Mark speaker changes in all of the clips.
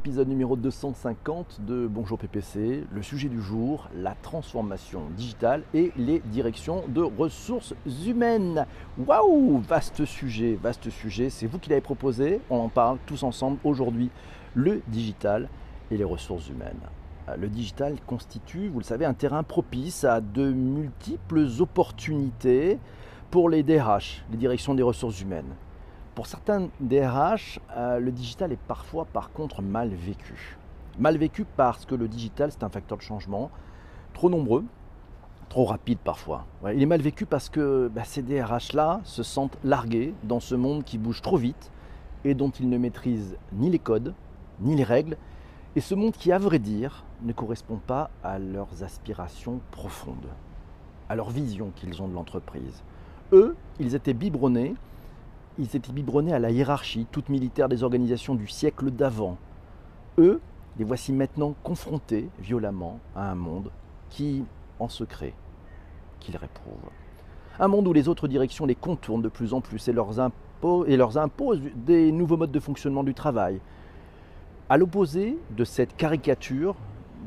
Speaker 1: Épisode numéro 250 de Bonjour PPC, le sujet du jour, la transformation digitale et les directions de ressources humaines. Waouh, vaste sujet, vaste sujet, c'est vous qui l'avez proposé, on en parle tous ensemble aujourd'hui, le digital et les ressources humaines. Euh, le digital constitue, vous le savez, un terrain propice à de multiples opportunités pour les DRH, les directions des ressources humaines. Pour certains DRH, euh, le digital est parfois par contre mal vécu. Mal vécu parce que le digital c'est un facteur de changement trop nombreux, trop rapide parfois. il est mal vécu parce que bah, ces DRH-là se sentent largués dans ce monde qui bouge trop vite et dont ils ne maîtrisent ni les codes, ni les règles, et ce monde qui, à vrai dire, ne correspond pas à leurs aspirations profondes, à leur vision qu'ils ont de l'entreprise. Eux, ils étaient biberonnés ils étaient biberonnés à la hiérarchie toute militaire des organisations du siècle d'avant. Eux, les voici maintenant confrontés violemment à un monde qui, en secret, qu'ils réprouvent. Un monde où les autres directions les contournent de plus en plus et leur, et leur imposent des nouveaux modes de fonctionnement du travail. À l'opposé de cette caricature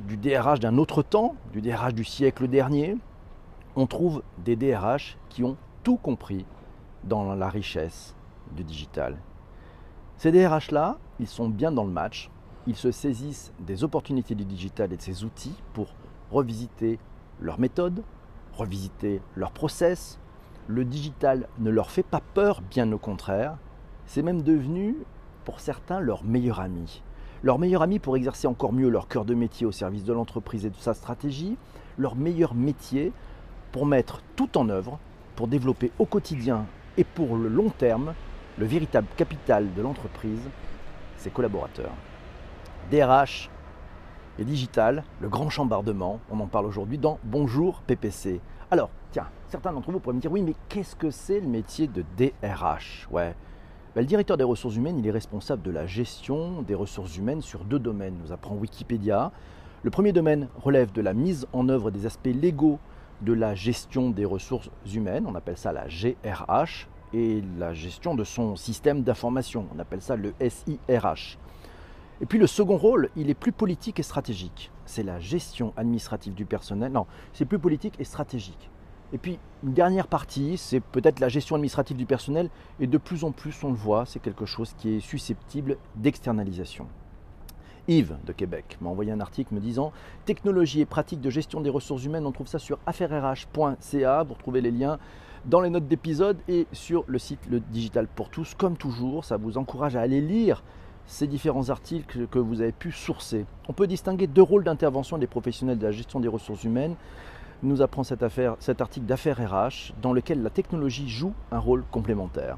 Speaker 1: du DRH d'un autre temps, du DRH du siècle dernier, on trouve des DRH qui ont tout compris dans la richesse du digital. Ces DRH-là, ils sont bien dans le match, ils se saisissent des opportunités du digital et de ses outils pour revisiter leurs méthodes, revisiter leurs process. Le digital ne leur fait pas peur, bien au contraire. C'est même devenu, pour certains, leur meilleur ami. Leur meilleur ami pour exercer encore mieux leur cœur de métier au service de l'entreprise et de sa stratégie. Leur meilleur métier pour mettre tout en œuvre, pour développer au quotidien et pour le long terme le véritable capital de l'entreprise, ses collaborateurs. DRH et digital, le grand chambardement, on en parle aujourd'hui dans Bonjour PPC. Alors, tiens, certains d'entre vous pourraient me dire oui, mais qu'est-ce que c'est le métier de DRH Ouais. Ben, le directeur des ressources humaines, il est responsable de la gestion des ressources humaines sur deux domaines, nous apprend Wikipédia. Le premier domaine relève de la mise en œuvre des aspects légaux de la gestion des ressources humaines, on appelle ça la GRH, et la gestion de son système d'information, on appelle ça le SIRH. Et puis le second rôle, il est plus politique et stratégique. C'est la gestion administrative du personnel. Non, c'est plus politique et stratégique. Et puis une dernière partie, c'est peut-être la gestion administrative du personnel. Et de plus en plus, on le voit, c'est quelque chose qui est susceptible d'externalisation. Yves de Québec m'a envoyé un article me disant Technologie et pratiques de gestion des ressources humaines, on trouve ça sur affairerh.ca, vous retrouvez les liens dans les notes d'épisode et sur le site Le Digital pour tous. Comme toujours, ça vous encourage à aller lire ces différents articles que vous avez pu sourcer. On peut distinguer deux rôles d'intervention des professionnels de la gestion des ressources humaines. Nous apprend cet article d'affaires RH dans lequel la technologie joue un rôle complémentaire.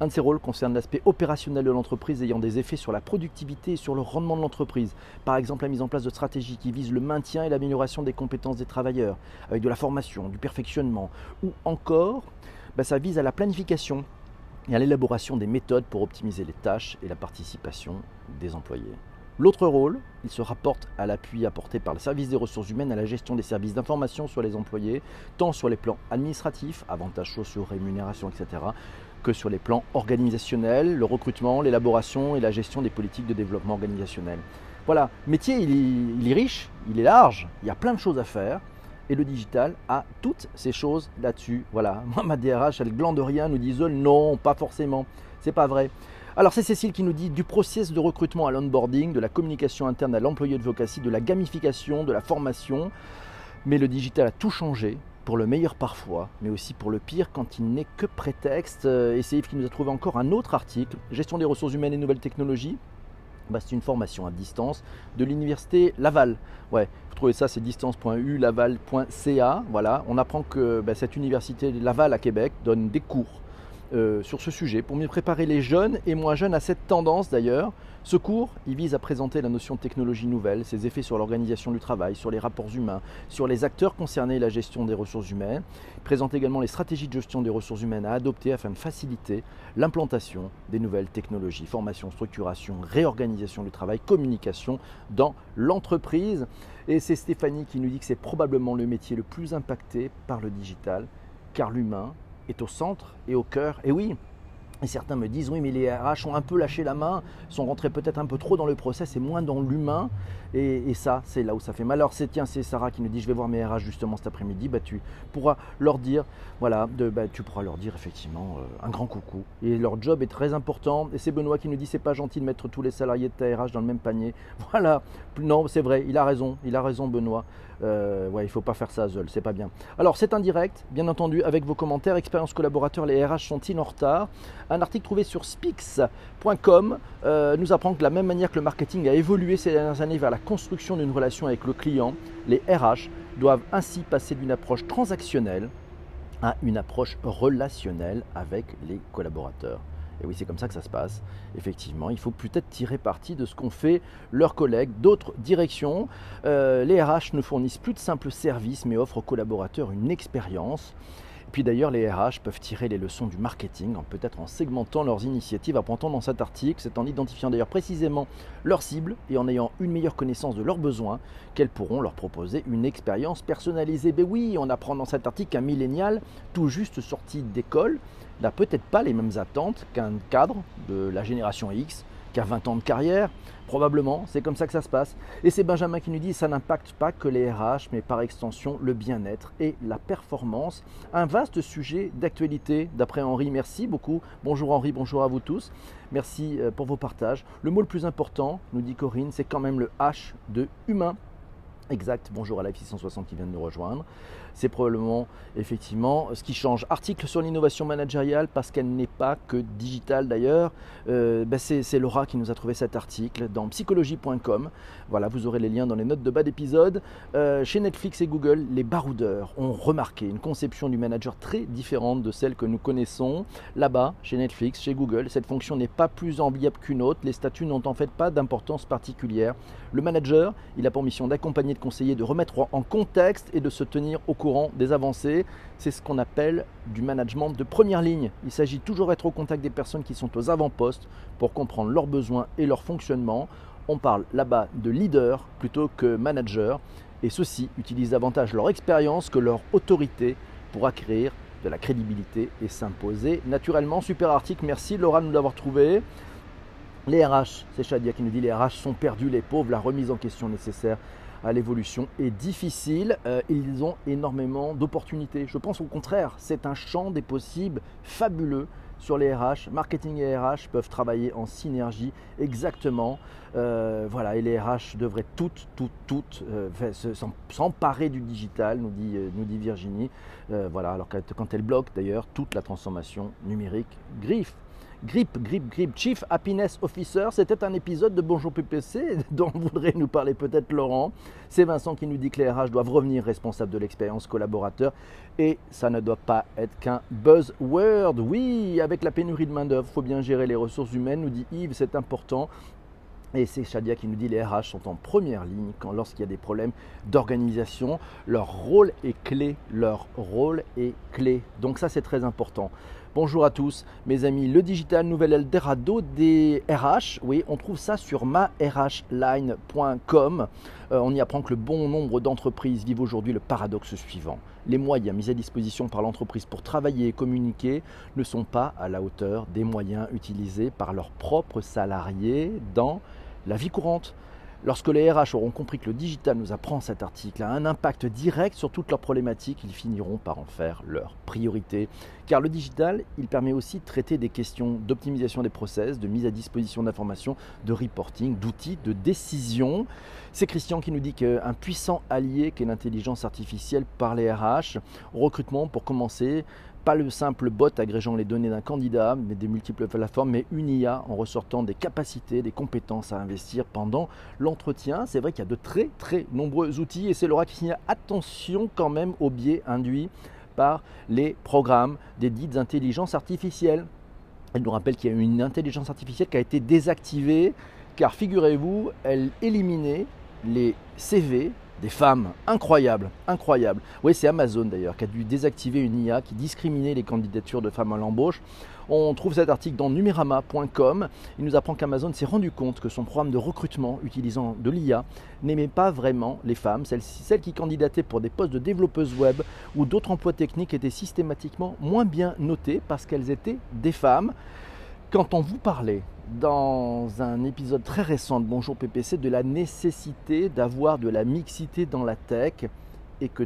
Speaker 1: Un de ces rôles concerne l'aspect opérationnel de l'entreprise ayant des effets sur la productivité et sur le rendement de l'entreprise. Par exemple, la mise en place de stratégies qui visent le maintien et l'amélioration des compétences des travailleurs, avec de la formation, du perfectionnement, ou encore, bah, ça vise à la planification et à l'élaboration des méthodes pour optimiser les tâches et la participation des employés. L'autre rôle, il se rapporte à l'appui apporté par le service des ressources humaines à la gestion des services d'information sur les employés, tant sur les plans administratifs, avantages sociaux, rémunération, etc., que sur les plans organisationnels, le recrutement, l'élaboration et la gestion des politiques de développement organisationnel. Voilà, métier, il est, riche, il est large, il y a plein de choses à faire. Et le digital a toutes ces choses là-dessus. Voilà, moi, ma DRH, elle glande rien, nous dit non, pas forcément. C'est pas vrai. Alors c'est Cécile qui nous dit du process de recrutement à l'onboarding, de la communication interne à l'employé de vocatie, de la gamification, de la formation. Mais le digital a tout changé pour le meilleur parfois, mais aussi pour le pire quand il n'est que prétexte. Euh, et c'est Yves qui nous a trouvé encore un autre article, Gestion des ressources humaines et nouvelles technologies. Bah, c'est une formation à distance de l'université Laval. Ouais, vous trouvez ça, c'est distance.u laval.ca. Voilà, on apprend que bah, cette université Laval à Québec donne des cours euh, sur ce sujet pour mieux préparer les jeunes et moins jeunes à cette tendance d'ailleurs. Ce cours, il vise à présenter la notion de technologie nouvelle, ses effets sur l'organisation du travail, sur les rapports humains, sur les acteurs concernés et la gestion des ressources humaines. Il présente également les stratégies de gestion des ressources humaines à adopter afin de faciliter l'implantation des nouvelles technologies, formation, structuration, réorganisation du travail, communication dans l'entreprise. Et c'est Stéphanie qui nous dit que c'est probablement le métier le plus impacté par le digital, car l'humain est au centre et au cœur. Et oui, Et certains me disent oui mais les RH ont un peu lâché la main, sont rentrés peut-être un peu trop dans le process et moins dans l'humain. Et, ça, c'est là où ça fait mal. Alors c'est tiens, c'est Sarah qui nous dit je vais voir mes RH justement cet après-midi. Bah, tu pourras leur dire, voilà, de, bah, tu pourras leur dire effectivement euh, un grand coucou. Et leur job est très important. Et c'est Benoît qui nous dit c'est pas gentil de mettre tous les salariés de ta RH dans le même panier. Voilà. Non, c'est vrai, il a raison, il a raison Benoît. Euh, ouais, il faut pas faire ça seul, c'est pas bien. Alors c'est un direct, bien entendu, avec vos commentaires. Expérience collaborateur, les RH sont-ils en retard? Un article trouvé sur spix.com euh, nous apprend que de la même manière que le marketing a évolué ces dernières années vers la construction d'une relation avec le client, les RH doivent ainsi passer d'une approche transactionnelle à une approche relationnelle avec les collaborateurs. Et oui, c'est comme ça que ça se passe. Effectivement, il faut peut-être tirer parti de ce qu'ont fait leurs collègues d'autres directions. Euh, les RH ne fournissent plus de simples services, mais offrent aux collaborateurs une expérience. Puis d'ailleurs, les RH peuvent tirer les leçons du marketing, peut-être en segmentant leurs initiatives, apprendant dans cet article, c'est en identifiant d'ailleurs précisément leurs cibles et en ayant une meilleure connaissance de leurs besoins, qu'elles pourront leur proposer une expérience personnalisée. Ben oui, on apprend dans cet article qu'un millénial, tout juste sorti d'école, n'a peut-être pas les mêmes attentes qu'un cadre de la génération X qui a 20 ans de carrière. Probablement, c'est comme ça que ça se passe. Et c'est Benjamin qui nous dit ça n'impacte pas que les RH, mais par extension le bien-être et la performance. Un vaste sujet d'actualité d'après Henri. Merci beaucoup. Bonjour Henri, bonjour à vous tous. Merci euh, pour vos partages. Le mot le plus important, nous dit Corinne, c'est quand même le H de humain. Exact, bonjour à Life 660 qui vient de nous rejoindre. C'est probablement effectivement ce qui change. Article sur l'innovation managériale parce qu'elle n'est pas que digitale d'ailleurs. Euh, ben, c'est Laura qui nous a trouvé cet article dans psychologie.com. Voilà, vous aurez les liens dans les notes de bas d'épisode. Euh, chez Netflix et Google, les baroudeurs ont remarqué une conception du manager très différente de celle que nous connaissons. Là-bas, chez Netflix, chez Google, cette fonction n'est pas plus enviable qu'une autre. Les statuts n'ont en fait pas d'importance particulière. Le manager, il a pour mission d'accompagner, de conseiller, de remettre en contexte et de se tenir au courant des avancées. C'est ce qu'on appelle du management de première ligne. Il s'agit toujours d'être au contact des personnes qui sont aux avant-postes pour comprendre leurs besoins et leur fonctionnement. On parle là-bas de leader plutôt que manager et ceux-ci utilisent davantage leur expérience que leur autorité pour acquérir de la crédibilité et s'imposer naturellement. Super article, merci Laura de nous l'avoir trouvé. Les RH, c'est Shadia qui nous dit les RH sont perdus, les pauvres, la remise en question nécessaire à l'évolution est difficile. Euh, ils ont énormément d'opportunités. Je pense au contraire, c'est un champ des possibles fabuleux sur les RH. Marketing et RH peuvent travailler en synergie exactement. Euh, voilà, et les RH devraient toutes, toutes, toutes euh, s'emparer du digital, nous dit, nous dit Virginie. voilà, alors quand elle bloque d'ailleurs toute la transformation numérique griffe Grip, Grip, Grip, Chief Happiness Officer. C'était un épisode de Bonjour PPC dont voudrait nous parler peut-être Laurent. C'est Vincent qui nous dit que les RH doivent revenir responsables de l'expérience collaborateur et ça ne doit pas être qu'un buzzword. Oui, avec la pénurie de main-d'œuvre, il faut bien gérer les ressources humaines, nous dit Yves, c'est important. Et c'est Shadia qui nous dit les RH sont en première ligne quand lorsqu'il y a des problèmes d'organisation. Leur rôle est clé. Leur rôle est clé. Donc ça c'est très important. Bonjour à tous, mes amis. Le digital nouvel Eldorado des RH. Oui, on trouve ça sur marhline.com. Euh, on y apprend que le bon nombre d'entreprises vivent aujourd'hui le paradoxe suivant. Les moyens mis à disposition par l'entreprise pour travailler et communiquer ne sont pas à la hauteur des moyens utilisés par leurs propres salariés dans la vie courante. Lorsque les RH auront compris que le digital, nous apprend cet article, a un impact direct sur toutes leurs problématiques, ils finiront par en faire leur priorité. Car le digital, il permet aussi de traiter des questions d'optimisation des process, de mise à disposition d'informations, de reporting, d'outils, de décision. C'est Christian qui nous dit qu'un puissant allié qu'est l'intelligence artificielle par les RH, recrutement pour commencer, pas le simple bot agrégeant les données d'un candidat, mais des multiples plateformes, mais une IA en ressortant des capacités, des compétences à investir pendant l'entretien. C'est vrai qu'il y a de très très nombreux outils et c'est Laura qui signale attention quand même au biais induit par les programmes des dites intelligences artificielles. Elle nous rappelle qu'il y a une intelligence artificielle qui a été désactivée car figurez-vous, elle éliminait les CV des femmes incroyables, incroyables. Oui, c'est Amazon d'ailleurs qui a dû désactiver une IA qui discriminait les candidatures de femmes à l'embauche. On trouve cet article dans numerama.com. Il nous apprend qu'Amazon s'est rendu compte que son programme de recrutement utilisant de l'IA n'aimait pas vraiment les femmes. Celles, celles qui candidataient pour des postes de développeuses web ou d'autres emplois techniques étaient systématiquement moins bien notées parce qu'elles étaient des femmes. Quand on vous parlait dans un épisode très récent de Bonjour PPC de la nécessité d'avoir de la mixité dans la tech et que,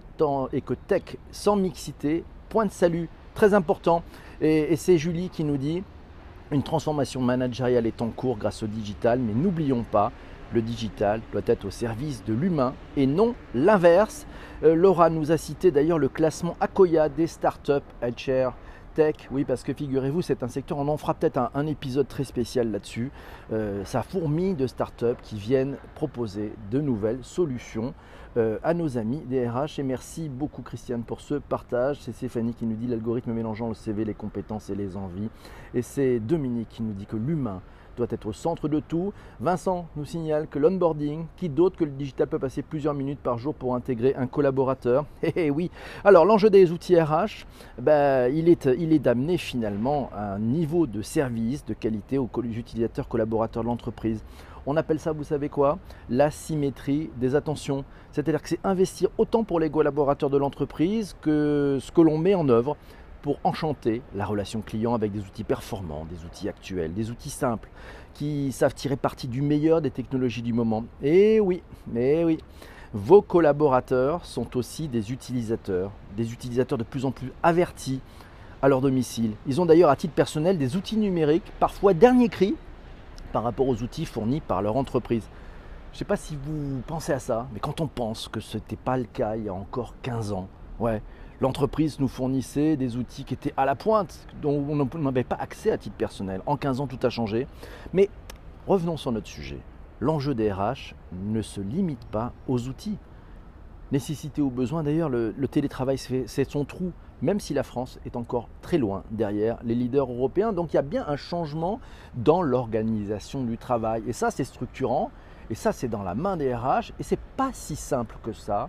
Speaker 1: tech sans mixité, point de salut, très important. Et, et c'est Julie qui nous dit une transformation managériale est en cours grâce au digital, mais n'oublions pas, le digital doit être au service de l'humain et non l'inverse. Euh, Laura nous a cité d'ailleurs le classement Akoya des startups HR tech, oui, parce que figurez-vous, c'est un secteur, on en fera peut-être un, épisode très spécial là-dessus. Euh, ça fourmille de startups qui viennent proposer de nouvelles solutions à nos amis des RH. Et merci beaucoup, Christiane, pour ce partage. C'est Stéphanie qui nous dit l'algorithme mélangeant le CV, les compétences et les envies. Et c'est Dominique qui nous dit que l'humain doit être au centre de tout. Vincent nous signale que l'onboarding, qui d'autre que le digital peut passer plusieurs minutes par jour pour intégrer un collaborateur. Eh, eh oui. Alors l'enjeu des outils RH, ben, il est d'amener finalement un niveau de service, de qualité aux utilisateurs collaborateurs de l'entreprise. On appelle ça, vous savez quoi La symétrie des attentions. C'est-à-dire que c'est investir autant pour les collaborateurs de l'entreprise que ce que l'on met en œuvre pour enchanter la relation client avec des outils performants, des outils actuels, des outils simples qui savent tirer parti du meilleur des technologies du moment. Et oui, mais oui, vos collaborateurs sont aussi des utilisateurs, des utilisateurs de plus en plus avertis à leur domicile. Ils ont d'ailleurs à titre personnel des outils numériques, parfois dernier cri, par rapport aux outils fournis par leur entreprise. Je ne sais pas si vous pensez à ça, mais quand on pense que ce n'était pas le cas il y a encore 15 ans, ouais, l'entreprise nous fournissait des outils qui étaient à la pointe, dont on n'avait pas accès à titre personnel. En 15 ans, tout a changé. Mais revenons sur notre sujet. L'enjeu des RH ne se limite pas aux outils. Nécessité ou besoin, d'ailleurs, le, télétravail, c'est son trou, même si la France est encore très loin derrière les leaders européens. Donc il y a bien un changement dans l'organisation du travail. Et ça, c'est structurant. Et ça, c'est dans la main des RH. Et c'est pas si simple que ça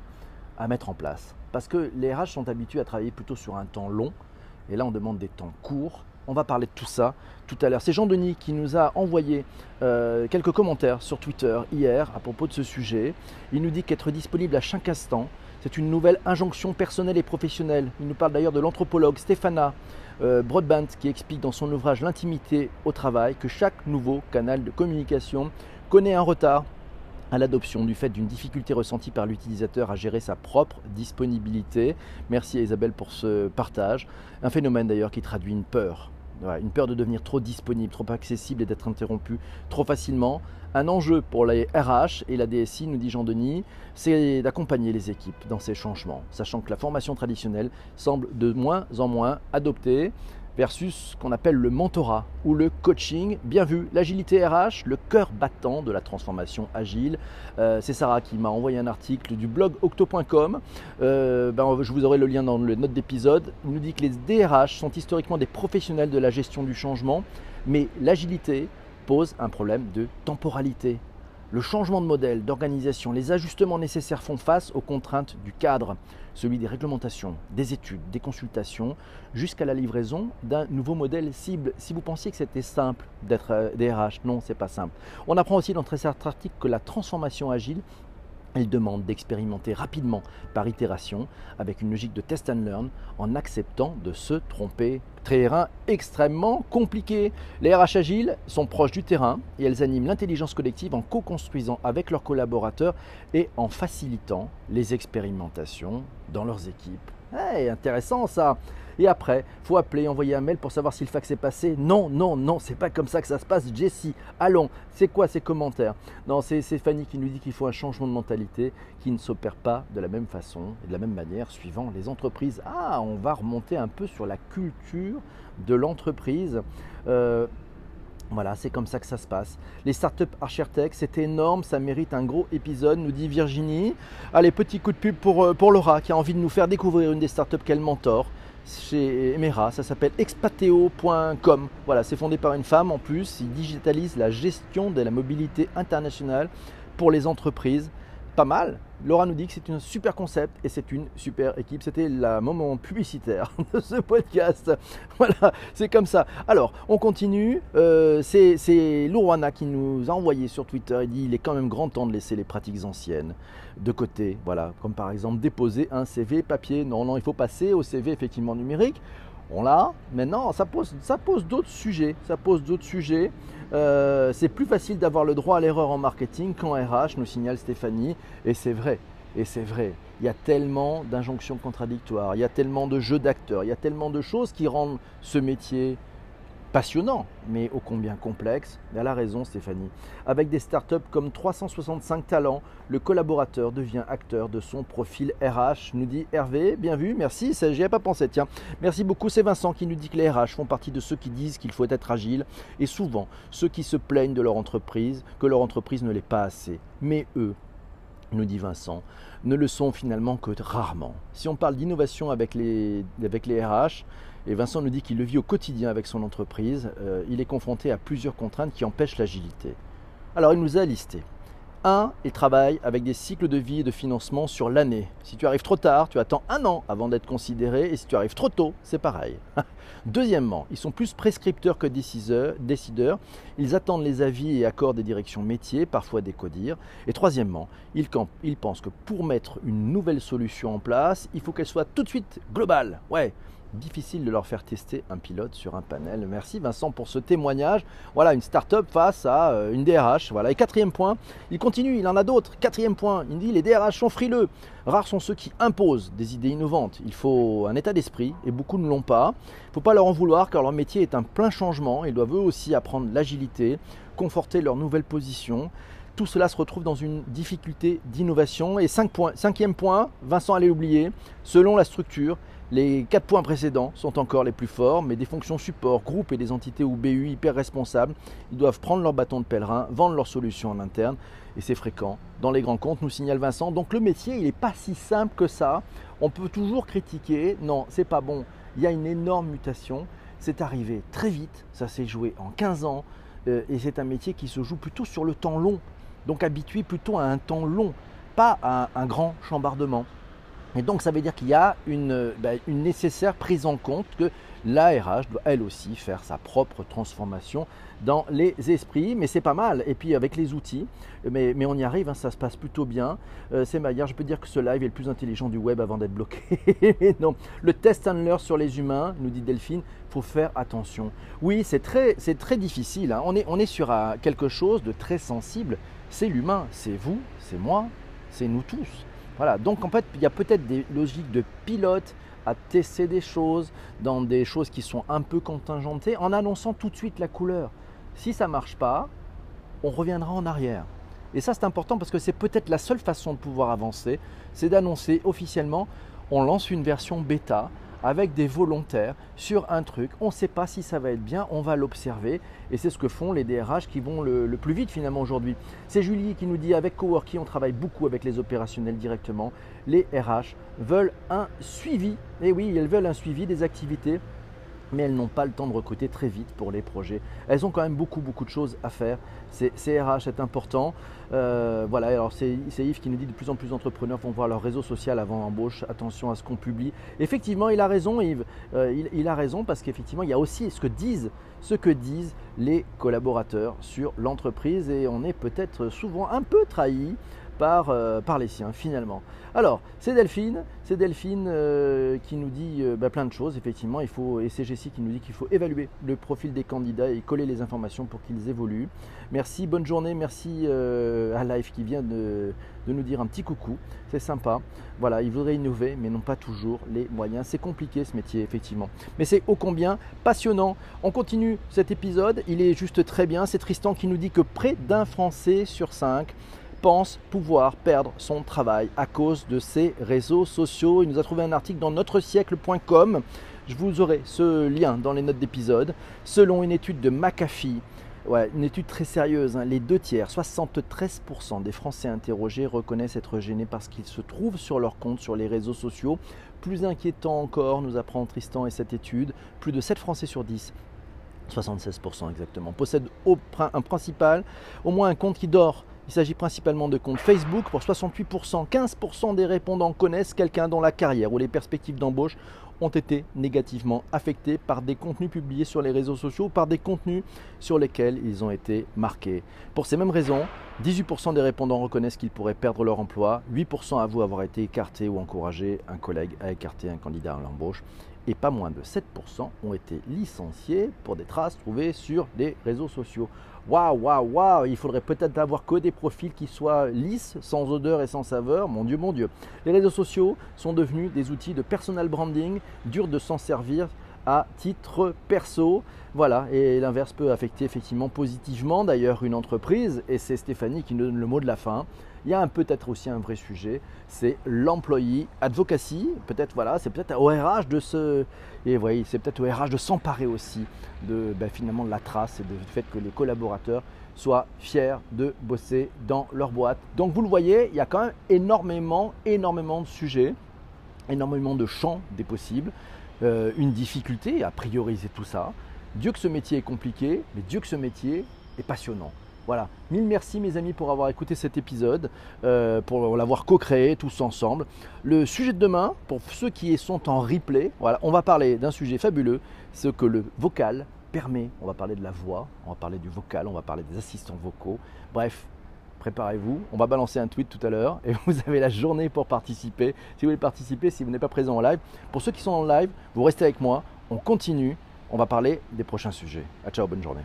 Speaker 1: à mettre en place. Parce que les RH sont habitués à travailler plutôt sur un temps long. Et là, on demande des temps courts. On va parler de tout ça tout à l'heure. C'est Jean-Denis qui nous a envoyé euh, quelques commentaires sur Twitter hier à propos de ce sujet. Il nous dit qu'être disponible à chaque instant, c'est une nouvelle injonction personnelle et professionnelle. Il nous parle d'ailleurs de l'anthropologue Stéphana euh, Broadbent qui explique dans son ouvrage L'intimité au travail que chaque nouveau canal de communication connaît un retard à l'adoption du fait d'une difficulté ressentie par l'utilisateur à gérer sa propre disponibilité. Merci à Isabelle pour ce partage. Un phénomène d'ailleurs qui traduit une peur. une peur de devenir trop disponible, trop accessible et d'être interrompu trop facilement. Un enjeu pour les RH et la DSI, nous dit Jean-Denis, c'est d'accompagner les équipes dans ces changements, sachant que la formation traditionnelle semble de moins en moins adoptée versus ce qu'on appelle le mentorat ou le coaching. Bien vu, l'agilité RH, le cœur battant de la transformation agile. Euh, c'est Sarah qui m'a envoyé un article du blog octo.com. Euh, ben, je vous aurai le lien dans le note d'épisode. Il nous dit que les DRH sont historiquement des professionnels de la gestion du changement, mais l'agilité pose un problème de temporalité. Le changement de modèle, d'organisation, les ajustements nécessaires font face aux contraintes du cadre, celui des réglementations, des études, des consultations, jusqu'à la livraison d'un nouveau modèle cible. Si vous pensiez que c'était simple d'être DRH, non, c'est pas simple. On apprend aussi dans cet article que la transformation agile elle demande d'expérimenter rapidement par itération avec une logique de test and learn en acceptant de se tromper. Terrain extrêmement compliqué. Les RH agiles sont proches du terrain et elles animent l'intelligence collective en co-construisant avec leurs collaborateurs et en facilitant les expérimentations dans leurs équipes. Hey, intéressant ça et après, faut appeler, envoyer un mail pour savoir si le fax est passé. Non, non, non, c'est pas comme ça que ça se passe. Jessie, allons, c'est quoi ces commentaires? Non, c'est Fanny qui nous dit qu'il faut un changement de mentalité qui ne s'opère pas de la même façon et de la même manière suivant les entreprises. Ah, on va remonter un peu sur la culture de l'entreprise. Euh, voilà, c'est comme ça que ça se passe. Les startups Archertech, c'est énorme, ça mérite un gros épisode, nous dit Virginie. Allez, petit coup de pub pour, euh, Laura qui a envie de nous faire découvrir une des startups qu'elle mentor chez Emera, ça s'appelle expateo.com. Voilà, c'est fondé par une femme en plus, il digitalise la gestion de la mobilité internationale pour les entreprises. Pas mal. Laura nous dit que c'est un super concept et c'est une super équipe. C'était le moment publicitaire de ce podcast. Voilà, c'est comme ça. Alors, on continue. Euh, c'est Lourwana qui nous a envoyé sur Twitter. Il dit il est quand même grand temps de laisser les pratiques anciennes de côté. Voilà, comme par exemple déposer un CV papier. Non, non, il faut passer au CV effectivement numérique. On l'a. Maintenant, ça pose, ça pose d'autres sujets. Ça pose d'autres sujets. Euh, c'est plus facile d'avoir le droit à l'erreur en marketing qu'en RH, nous signale Stéphanie. Et c'est vrai. Et c'est vrai. Il y a tellement d'injonctions contradictoires. Il y a tellement de jeux d'acteurs. Il y a tellement de choses qui rendent ce métier passionnant, mais ô combien complexe. Elle a raison Stéphanie. Avec des startups comme 365 talents, le collaborateur devient acteur de son profil RH, nous dit Hervé. Bien vu, merci, j'y avais pas pensé, tiens. Merci beaucoup, c'est Vincent qui nous dit que les RH font partie de ceux qui disent qu'il faut être agile et souvent ceux qui se plaignent de leur entreprise, que leur entreprise ne l'est pas assez. Mais eux, nous dit Vincent, ne le sont finalement que rarement. Si on parle d'innovation avec les, avec les RH, et Vincent nous dit qu'il le vit au quotidien avec son entreprise. Euh, il est confronté à plusieurs contraintes qui empêchent l'agilité. Alors il nous a listé. 1. Il travaille avec des cycles de vie et de financement sur l'année. Si tu arrives trop tard, tu attends un an avant d'être considéré, et si tu arrives trop tôt, c'est pareil. Deuxièmement, ils sont plus prescripteurs que décideurs. Ils attendent les avis et accords des directions métiers, parfois des codires. Et troisièmement, ils, ils pensent que pour mettre une nouvelle solution en place, il faut qu'elle soit tout de suite globale. Ouais, difficile de leur faire tester un pilote sur un panel. Merci Vincent pour ce témoignage. Voilà, une start-up face à euh, une DRH. Voilà. Et quatrième point, il continue, il en a d'autres. Quatrième point, il dit les DRH sont frileux. Rares sont ceux qui imposent des idées innovantes. Il faut un état d'esprit et beaucoup ne l'ont pas. Il ne faut pas leur en vouloir car leur métier est un plein changement. Ils doivent eux aussi apprendre l'agilité, conforter leur nouvelle position. Tout cela se retrouve dans une difficulté d'innovation. Et cinquième point, Vincent allait l'oublier, selon la structure, les quatre points précédents sont encore les plus forts, mais des fonctions support, groupes et des entités ou BU hyper responsables, ils doivent prendre leur bâton de pèlerin, vendre leurs solutions en interne, et c'est fréquent. Dans les grands comptes, nous signale Vincent. Donc le métier, il n'est pas si simple que ça. On peut toujours critiquer. Non, c'est pas bon. Il y a une énorme mutation. C'est arrivé très vite. Ça s'est joué en 15 ans. Euh, et c'est un métier qui se joue plutôt sur le temps long. Donc habitué plutôt à un temps long, pas à un grand chambardement. Et donc ça veut dire qu'il y a une, ben, une, nécessaire prise en compte que l'ARH doit elle aussi faire sa propre transformation dans les esprits, mais c'est pas mal. Et puis avec les outils, mais, mais on y arrive, hein, ça se passe plutôt bien. Euh, c'est Maillard, je peux dire que ce live est le plus intelligent du web avant d'être bloqué. le test and sur les humains, nous dit Delphine, faut faire attention. Oui, c'est très, c'est très difficile. Hein. On, est, on est sur euh, quelque chose de très sensible. C'est l'humain, c'est vous, c'est moi, c'est nous tous. Voilà, donc en fait, il y a peut-être des logiques de pilote à tester des choses dans des choses qui sont un peu contingentées en annonçant tout de suite la couleur. Si ça ne marche pas, on reviendra en arrière. Et ça, c'est important parce que c'est peut-être la seule façon de pouvoir avancer, c'est d'annoncer officiellement, on lance une version bêta avec des volontaires sur un truc. On ne sait pas si ça va être bien, on va l'observer. Et c'est ce que font les DRH qui vont le, plus vite finalement aujourd'hui. C'est Julie qui nous dit avec Coworky, on travaille beaucoup avec les opérationnels directement. Les RH veulent un suivi. Et oui, elles veulent un suivi des activités mais elles n'ont pas le temps de recruter très vite pour les projets. Elles ont quand même beaucoup beaucoup de choses à faire. C'est RH est important. Euh, voilà, alors c'est Yves qui nous dit de plus en plus d'entrepreneurs vont voir leur réseau social avant embauche. Attention à ce qu'on publie. Effectivement, il a raison Yves. Euh, il, a raison parce qu'effectivement, il y a aussi ce que disent ce que disent les collaborateurs sur l'entreprise et on est peut-être souvent un peu trahi par, euh, par les siens finalement. Alors, c'est Delphine, c'est Delphine euh, qui nous dit euh, bah, plein de choses, effectivement, il faut, et c'est Jessie qui nous dit qu'il faut évaluer le profil des candidats et coller les informations pour qu'ils évoluent. Merci, bonne journée, merci à Life qui vient de, de, nous dire un petit coucou, c'est sympa. Voilà, ils voudraient innover, mais n'ont pas toujours les moyens. C'est compliqué ce métier, effectivement. Mais c'est ô combien passionnant. On continue cet épisode, il est juste très bien. C'est Tristan qui nous dit que près d'un Français sur cinq pense pouvoir perdre son travail à cause de ces réseaux sociaux. Il nous a trouvé un article dans notre-siècle.com. Je vous aurai ce lien dans les notes d'épisode. Selon une étude de McAfee, une étude très sérieuse, hein, les deux tiers, 73% des Français interrogés reconnaissent être gênés parce qu'ils se trouvent sur leur compte sur les réseaux sociaux. Plus inquiétant encore, nous apprend Tristan et cette étude, plus de 7 Français sur 10 76% exactement, possèdent au, un principal, au moins un compte qui dort il s'agit principalement de comptes Facebook pour 68%. 15% des répondants connaissent quelqu'un dont la carrière ou les perspectives d'embauche ont été négativement affectées par des contenus publiés sur les réseaux sociaux ou par des contenus sur lesquels ils ont été marqués. Pour ces mêmes raisons, 18% des répondants reconnaissent qu'ils pourraient perdre leur emploi, 8% avouent avoir été écartés ou encouragé un collègue à écarter un candidat à l'embauche et pas moins de 7% ont été licenciés pour des traces trouvées sur des réseaux sociaux. Waouh, waouh, waouh, il faudrait peut-être avoir que des profils qui soient lisses, sans odeur et sans saveur. Mon Dieu, mon Dieu. Les réseaux sociaux sont devenus des outils de personal branding, dur de s'en servir à titre perso. Voilà, et l'inverse peut affecter effectivement positivement d'ailleurs une entreprise, et c'est Stéphanie qui nous donne le mot de la fin. Il y a peut-être aussi un vrai sujet, c'est l'employé advocacy. Peut-être voilà, c'est peut-être au RH de se, et voyez, c'est peut-être au RH de s'emparer aussi de ben, finalement de la trace et du fait que les collaborateurs soient fiers de bosser dans leur boîte. Donc vous le voyez, il y a quand même énormément, énormément de sujets, énormément de champs des possibles. Euh, une difficulté à prioriser tout ça. Dieu que ce métier est compliqué, mais Dieu que ce métier est passionnant. Voilà, mille merci mes amis pour avoir écouté cet épisode, euh, pour l'avoir co-créé tous ensemble. Le sujet de demain, pour ceux qui sont en replay, on va parler d'un sujet fabuleux, ce que le vocal permet. On va parler de la voix, on va parler du vocal, on va parler des assistants vocaux. Bref, préparez-vous. On va balancer un tweet tout à l'heure et vous avez la journée pour participer. Si vous voulez participer, si vous n'êtes pas présent en live, pour ceux qui sont en live, vous restez avec moi. On continue. On va parler des prochains sujets. A ciao, bonne journée.